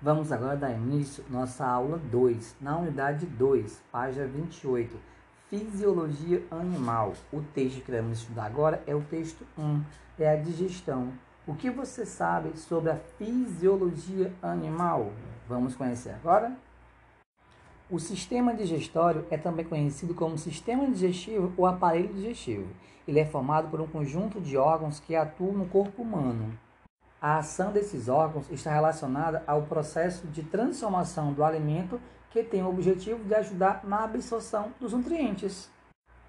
Vamos agora dar início à nossa aula 2, na unidade 2, página 28, Fisiologia Animal. O texto que iremos estudar agora é o texto 1, é a digestão. O que você sabe sobre a fisiologia animal? Vamos conhecer agora? O sistema digestório é também conhecido como sistema digestivo ou aparelho digestivo. Ele é formado por um conjunto de órgãos que atuam no corpo humano. A ação desses órgãos está relacionada ao processo de transformação do alimento que tem o objetivo de ajudar na absorção dos nutrientes.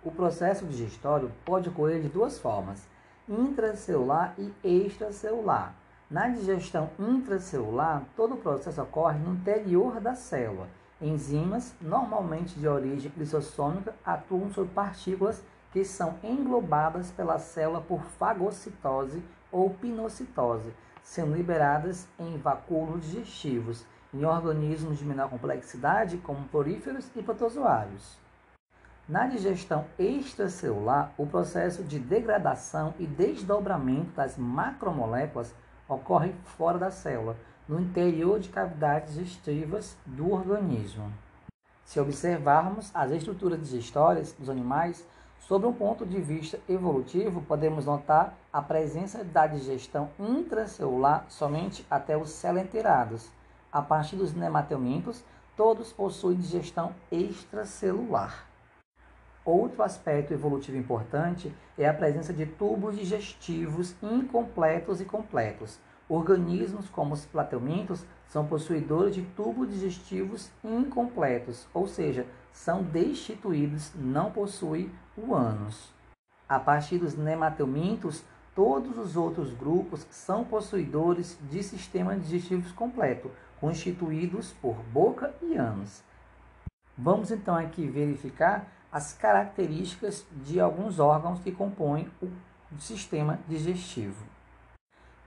O processo digestório pode ocorrer de duas formas: intracelular e extracelular. Na digestão intracelular, todo o processo ocorre no interior da célula. Enzimas, normalmente de origem lisossômica, atuam sobre partículas que são englobadas pela célula por fagocitose ou pinocitose, sendo liberadas em vacúolos digestivos, em organismos de menor complexidade, como poríferos e protozoários. Na digestão extracelular, o processo de degradação e desdobramento das macromoléculas ocorre fora da célula, no interior de cavidades digestivas do organismo. Se observarmos as estruturas digestórias dos animais, Sob um ponto de vista evolutivo, podemos notar a presença da digestão intracelular somente até os celenterados. A partir dos nematelmintos, todos possuem digestão extracelular. Outro aspecto evolutivo importante é a presença de tubos digestivos incompletos e completos. Organismos como os platelmintos são possuidores de tubos digestivos incompletos, ou seja, são destituídos, não possuem o ânus. A partir dos nematelmintos, todos os outros grupos são possuidores de sistema digestivo completo, constituídos por boca e ânus. Vamos então aqui verificar as características de alguns órgãos que compõem o sistema digestivo.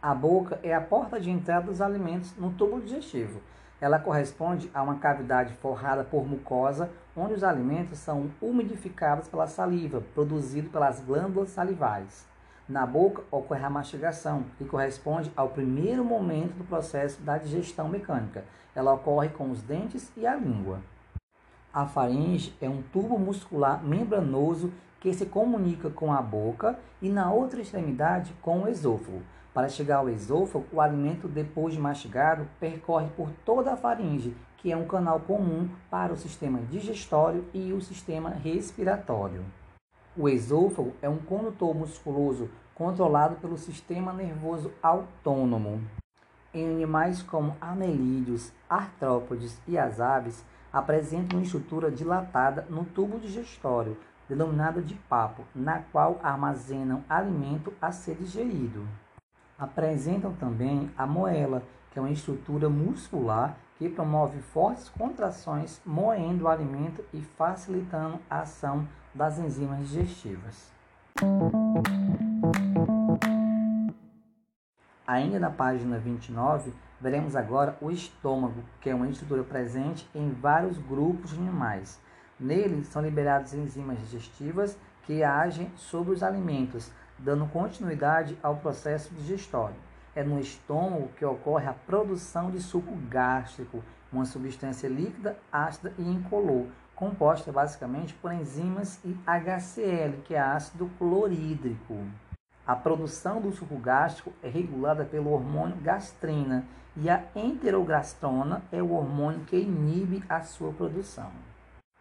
A boca é a porta de entrada dos alimentos no tubo digestivo. Ela corresponde a uma cavidade forrada por mucosa, onde os alimentos são umidificados pela saliva, produzido pelas glândulas salivares. Na boca ocorre a mastigação, que corresponde ao primeiro momento do processo da digestão mecânica. Ela ocorre com os dentes e a língua. A faringe é um tubo muscular membranoso que se comunica com a boca e na outra extremidade com o esôfago. Para chegar ao esôfago, o alimento, depois de mastigado, percorre por toda a faringe, que é um canal comum para o sistema digestório e o sistema respiratório. O esôfago é um condutor musculoso controlado pelo sistema nervoso autônomo. Em animais como anelídeos, artrópodes e as aves, apresentam uma estrutura dilatada no tubo digestório, denominada de papo, na qual armazenam alimento a ser digerido. Apresentam também a moela, que é uma estrutura muscular que promove fortes contrações, moendo o alimento e facilitando a ação das enzimas digestivas. Ainda na página 29, veremos agora o estômago, que é uma estrutura presente em vários grupos de animais. Nele são liberadas enzimas digestivas que agem sobre os alimentos, dando continuidade ao processo digestório. É no estômago que ocorre a produção de suco gástrico, uma substância líquida, ácida e incolor, composta basicamente por enzimas e HCl, que é ácido clorídrico. A produção do suco gástrico é regulada pelo hormônio gastrina e a enterogastrona é o hormônio que inibe a sua produção.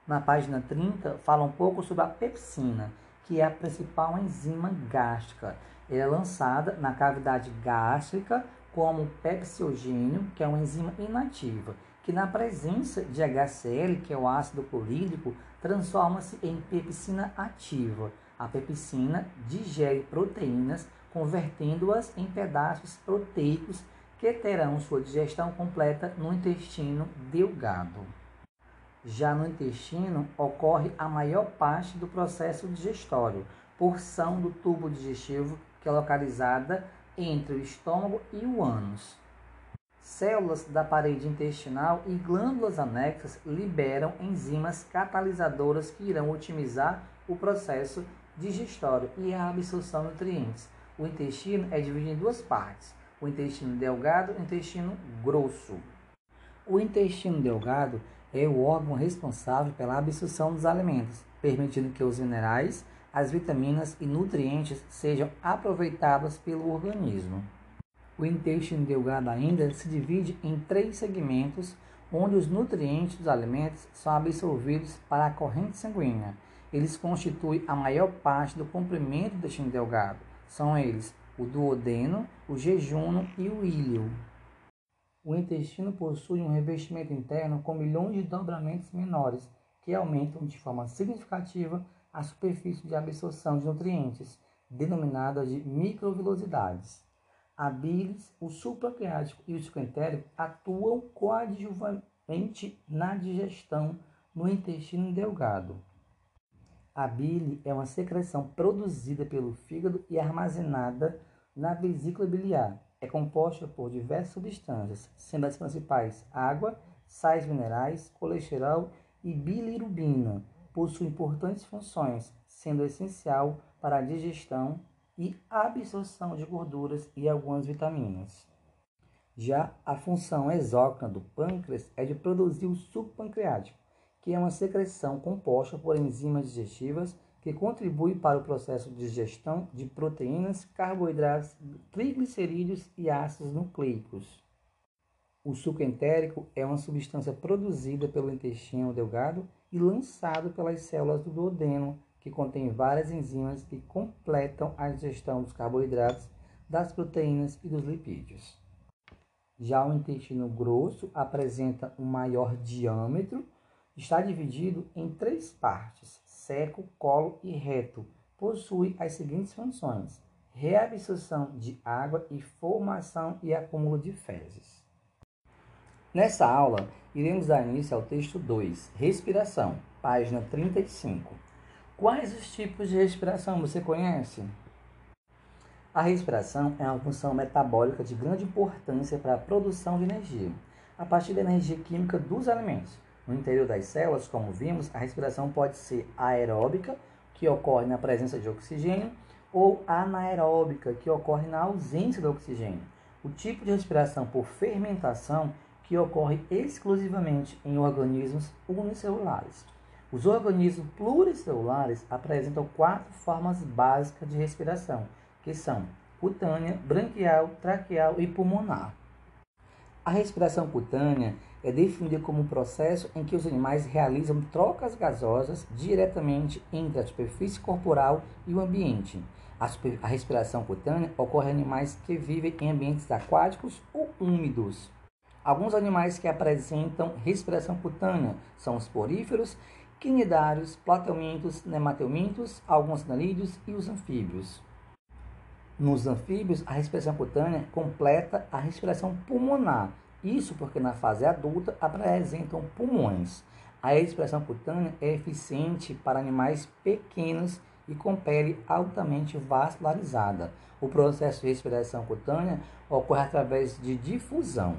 Na página 30, fala um pouco sobre a pepsina, que é a principal enzima gástrica. Ela é lançada na cavidade gástrica como pepsiogênio, que é uma enzima inativa, que na presença de HCl, que é o ácido clorídrico, transforma-se em pepsina ativa. A pepsina digere proteínas, convertendo-as em pedaços proteicos que terão sua digestão completa no intestino delgado. Já no intestino ocorre a maior parte do processo digestório, porção do tubo digestivo que é localizada entre o estômago e o ânus. Células da parede intestinal e glândulas anexas liberam enzimas catalisadoras que irão otimizar o processo digestório e a absorção de nutrientes. O intestino é dividido em duas partes: o intestino delgado e o intestino grosso. O intestino delgado é o órgão responsável pela absorção dos alimentos, permitindo que os minerais, as vitaminas e nutrientes sejam aproveitados pelo organismo. O intestino delgado ainda se divide em três segmentos, onde os nutrientes dos alimentos são absorvidos para a corrente sanguínea. Eles constituem a maior parte do comprimento do intestino delgado. São eles o duodeno, o jejunum e o íleo. O intestino possui um revestimento interno com milhões de dobramentos menores, que aumentam de forma significativa a superfície de absorção de nutrientes, denominada de microvilosidades. A bilis, o supraquiático e o esquentérico atuam coadjuvamente na digestão no intestino delgado. A bile é uma secreção produzida pelo fígado e armazenada na vesícula biliar. É composta por diversas substâncias, sendo as principais água, sais minerais, colesterol e bilirubina. Possui importantes funções, sendo essencial para a digestão e absorção de gorduras e algumas vitaminas. Já a função exócrina do pâncreas é de produzir o suco pancreático, que é uma secreção composta por enzimas digestivas que contribui para o processo de digestão de proteínas, carboidratos, triglicerídeos e ácidos nucleicos. O suco entérico é uma substância produzida pelo intestino delgado e lançado pelas células do duodeno, que contém várias enzimas que completam a digestão dos carboidratos, das proteínas e dos lipídios. Já o intestino grosso apresenta um maior diâmetro, está dividido em três partes: seco, colo e reto. Possui as seguintes funções: reabsorção de água e formação e acúmulo de fezes. Nessa aula, iremos dar início ao texto 2, Respiração, página 35. Quais os tipos de respiração você conhece? A respiração é uma função metabólica de grande importância para a produção de energia, a partir da energia química dos alimentos. No interior das células, como vimos, a respiração pode ser aeróbica, que ocorre na presença de oxigênio, ou anaeróbica, que ocorre na ausência do oxigênio. O tipo de respiração por fermentação que ocorre exclusivamente em organismos unicelulares. Os organismos pluricelulares apresentam quatro formas básicas de respiração, que são cutânea, branquial, traqueal e pulmonar. A respiração cutânea é definida como um processo em que os animais realizam trocas gasosas diretamente entre a superfície corporal e o ambiente. A, a respiração cutânea ocorre em animais que vivem em ambientes aquáticos ou úmidos. Alguns animais que apresentam respiração cutânea são os poríferos quinidários, plateumintos, nemateumintos, alguns anelídeos e os anfíbios. Nos anfíbios, a respiração cutânea completa a respiração pulmonar. Isso porque na fase adulta apresentam pulmões. A respiração cutânea é eficiente para animais pequenos e com pele altamente vascularizada. O processo de respiração cutânea ocorre através de difusão.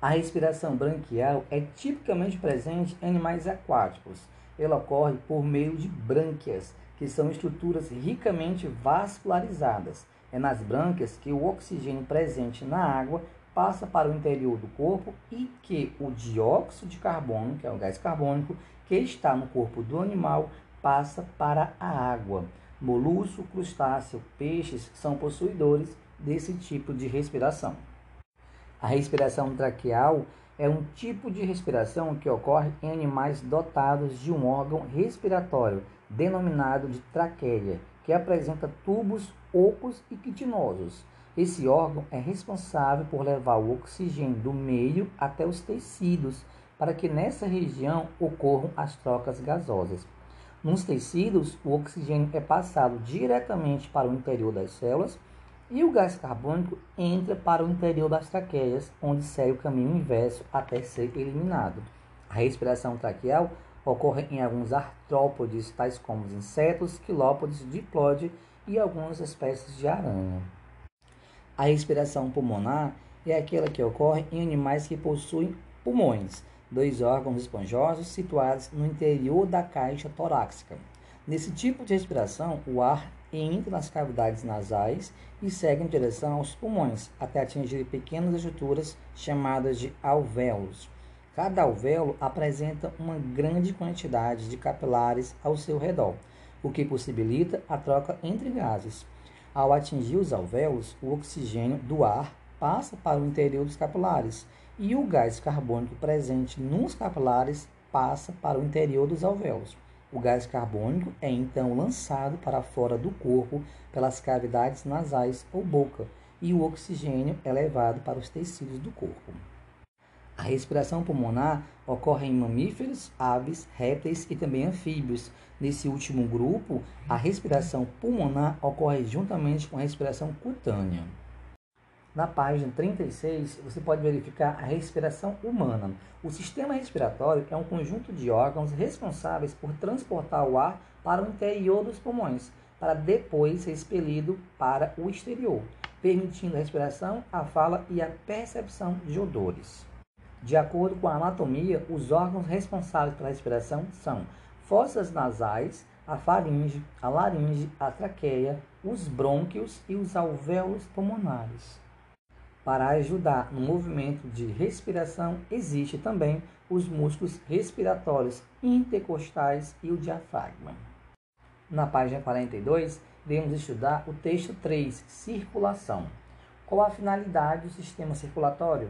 A respiração branquial é tipicamente presente em animais aquáticos. Ela ocorre por meio de brânquias, que são estruturas ricamente vascularizadas. É nas brânquias que o oxigênio presente na água passa para o interior do corpo e que o dióxido de carbono, que é o gás carbônico, que está no corpo do animal, passa para a água. Molusco, crustáceo, peixes são possuidores desse tipo de respiração. A respiração traqueal é um tipo de respiração que ocorre em animais dotados de um órgão respiratório, denominado de traqueia, que apresenta tubos ocos e quitinosos. Esse órgão é responsável por levar o oxigênio do meio até os tecidos, para que nessa região ocorram as trocas gasosas. Nos tecidos, o oxigênio é passado diretamente para o interior das células e o gás carbônico entra para o interior das traqueias, onde segue o caminho inverso até ser eliminado. A respiração traqueal ocorre em alguns artrópodes, tais como os insetos, quilópodes, diplode e algumas espécies de aranha. A respiração pulmonar é aquela que ocorre em animais que possuem pulmões, dois órgãos esponjosos situados no interior da caixa torácica. Nesse tipo de respiração, o ar entra nas cavidades nasais e segue em direção aos pulmões, até atingir pequenas estruturas chamadas de alvéolos. Cada alvéolo apresenta uma grande quantidade de capilares ao seu redor, o que possibilita a troca entre gases. Ao atingir os alvéolos, o oxigênio do ar passa para o interior dos capilares e o gás carbônico presente nos capilares passa para o interior dos alvéolos. O gás carbônico é então lançado para fora do corpo pelas cavidades nasais ou boca e o oxigênio é levado para os tecidos do corpo. A respiração pulmonar ocorre em mamíferos, aves, répteis e também anfíbios. Nesse último grupo, a respiração pulmonar ocorre juntamente com a respiração cutânea. Na página 36, você pode verificar a respiração humana. O sistema respiratório é um conjunto de órgãos responsáveis por transportar o ar para o interior dos pulmões, para depois ser expelido para o exterior, permitindo a respiração, a fala e a percepção de odores. De acordo com a anatomia, os órgãos responsáveis pela respiração são fossas nasais, a faringe, a laringe, a traqueia, os brônquios e os alvéolos pulmonares. Para ajudar no movimento de respiração, existe também os músculos respiratórios intercostais e o diafragma. Na página 42, devemos estudar o texto 3, circulação. Qual a finalidade do sistema circulatório?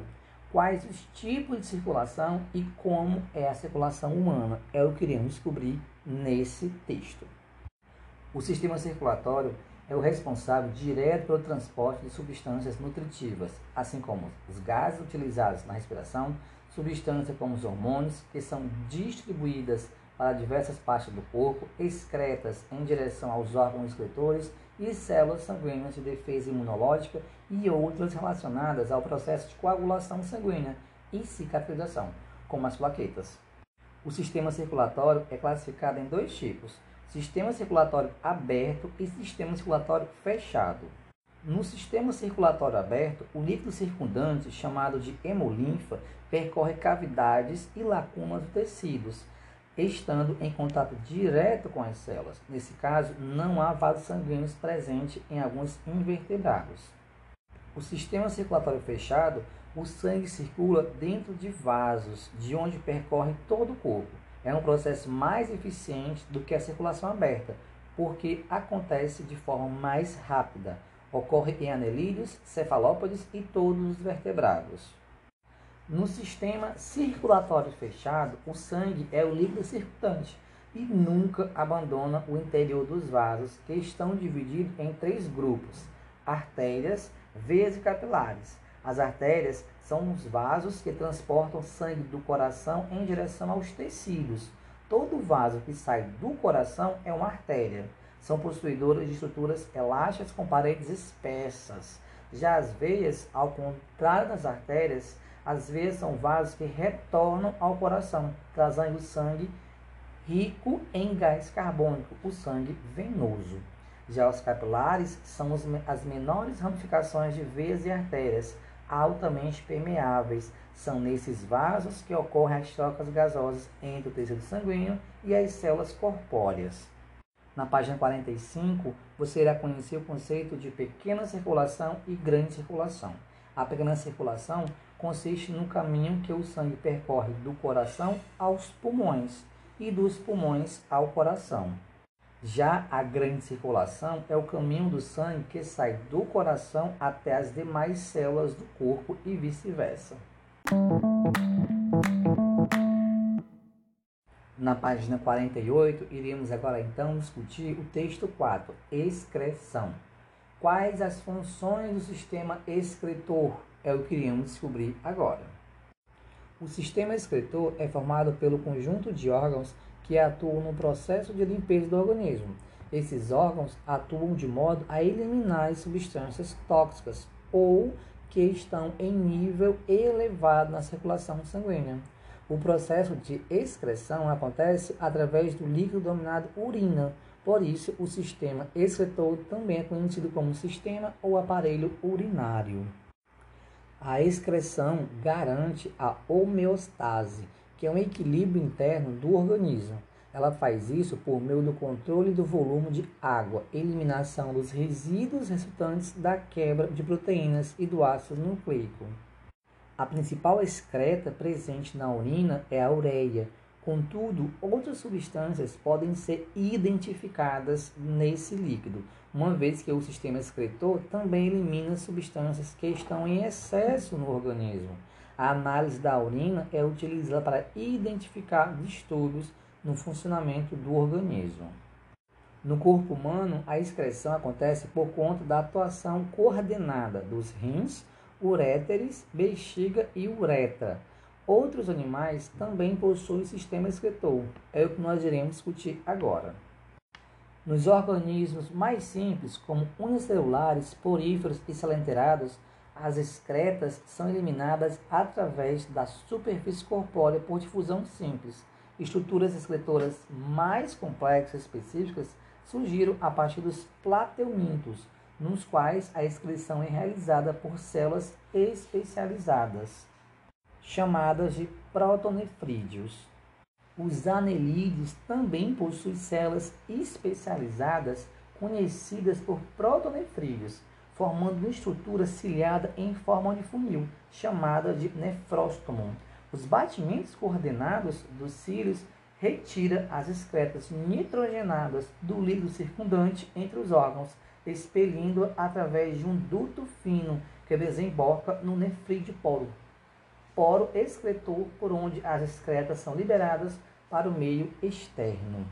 Quais os tipos de circulação e como é a circulação humana? É o que iremos descobrir nesse texto. O sistema circulatório é o responsável direto pelo transporte de substâncias nutritivas, assim como os gases utilizados na respiração, substâncias como os hormônios, que são distribuídas para diversas partes do corpo, excretas em direção aos órgãos excretores e células sanguíneas de defesa imunológica e outras relacionadas ao processo de coagulação sanguínea e cicatrização, como as plaquetas. O sistema circulatório é classificado em dois tipos sistema circulatório aberto e sistema circulatório fechado. No sistema circulatório aberto, o líquido circundante, chamado de hemolinfa, percorre cavidades e lacunas dos tecidos, estando em contato direto com as células. Nesse caso, não há vasos sanguíneos presentes em alguns invertebrados. O sistema circulatório fechado, o sangue circula dentro de vasos, de onde percorre todo o corpo é um processo mais eficiente do que a circulação aberta, porque acontece de forma mais rápida. Ocorre em anelídeos, cefalópodes e todos os vertebrados. No sistema circulatório fechado, o sangue é o líquido circulante e nunca abandona o interior dos vasos, que estão divididos em três grupos: artérias, veias e capilares. As artérias são os vasos que transportam sangue do coração em direção aos tecidos. Todo vaso que sai do coração é uma artéria. São possuidoras de estruturas elásticas com paredes espessas. Já as veias, ao contrário das artérias, as veias são vasos que retornam ao coração, trazendo sangue rico em gás carbônico, o sangue venoso. Já os capilares são as menores ramificações de veias e artérias, altamente permeáveis. São nesses vasos que ocorrem as trocas gasosas entre o tecido sanguíneo e as células corpóreas. Na página 45, você irá conhecer o conceito de pequena circulação e grande circulação. A pequena circulação consiste no caminho que o sangue percorre do coração aos pulmões e dos pulmões ao coração. Já a grande circulação é o caminho do sangue que sai do coração até as demais células do corpo e vice-versa. Na página 48, iremos agora então discutir o texto 4, excreção. Quais as funções do sistema excretor? É o que iremos descobrir agora. O sistema excretor é formado pelo conjunto de órgãos que atuam no processo de limpeza do organismo. Esses órgãos atuam de modo a eliminar as substâncias tóxicas ou que estão em nível elevado na circulação sanguínea. O processo de excreção acontece através do líquido denominado urina. Por isso, o sistema excretor também é conhecido como sistema ou aparelho urinário. A excreção garante a homeostase que é um equilíbrio interno do organismo. Ela faz isso por meio do controle do volume de água, eliminação dos resíduos resultantes da quebra de proteínas e do ácido nucleico. A principal excreta presente na urina é a ureia. Contudo, outras substâncias podem ser identificadas nesse líquido, uma vez que o sistema excretor também elimina substâncias que estão em excesso no organismo. A análise da urina é utilizada para identificar distúrbios no funcionamento do organismo. No corpo humano, a excreção acontece por conta da atuação coordenada dos rins, uréteres, bexiga e uretra. Outros animais também possuem sistema excretor, é o que nós iremos discutir agora. Nos organismos mais simples, como unicelulares, poríferos e salenterados, as excretas são eliminadas através da superfície corpórea por difusão simples, Estruturas excretoras mais complexas e específicas surgiram a partir dos plateumintos, nos quais a excreção é realizada por células especializadas, chamadas de protonefrídeos. Os anelídeos também possuem células especializadas conhecidas por protonefrídeos, formando uma estrutura ciliada em forma de funil, chamada de nefróstomo os batimentos coordenados dos cílios retira as excretas nitrogenadas do líquido circundante entre os órgãos, expelindo através de um duto fino que desemboca no nefrídeo poro, poro excretor por onde as excretas são liberadas para o meio externo.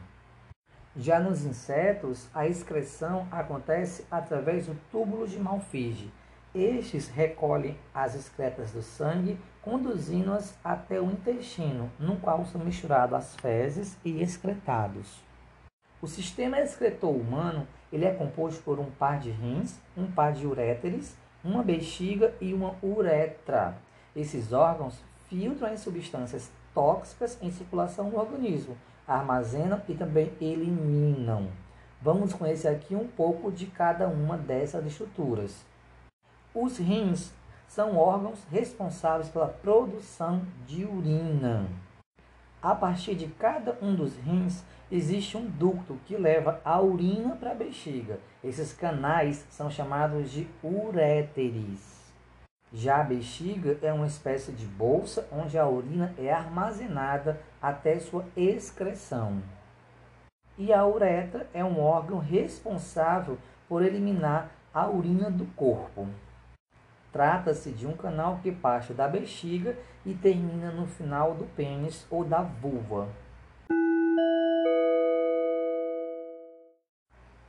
Já nos insetos, a excreção acontece através do túbulo de Malfige, estes recolhem as excretas do sangue, conduzindo-as até o intestino, no qual são misturados as fezes e excretados. O sistema excretor humano ele é composto por um par de rins, um par de uréteres, uma bexiga e uma uretra. Esses órgãos filtram as substâncias tóxicas em circulação no organismo, armazenam e também eliminam. Vamos conhecer aqui um pouco de cada uma dessas estruturas. Os rins são órgãos responsáveis pela produção de urina. A partir de cada um dos rins existe um ducto que leva a urina para a bexiga. Esses canais são chamados de uréteres. Já a bexiga é uma espécie de bolsa onde a urina é armazenada até sua excreção. E a uretra é um órgão responsável por eliminar a urina do corpo. Trata-se de um canal que parte da bexiga e termina no final do pênis ou da vulva.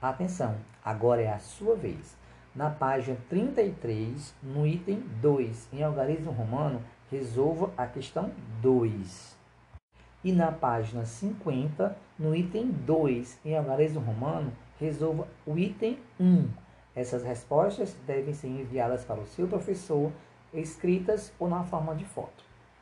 Atenção, agora é a sua vez. Na página 33, no item 2, em algarismo romano, resolva a questão 2. E na página 50, no item 2, em algarismo romano, resolva o item 1 essas respostas devem ser enviadas para o seu professor, escritas ou na forma de foto.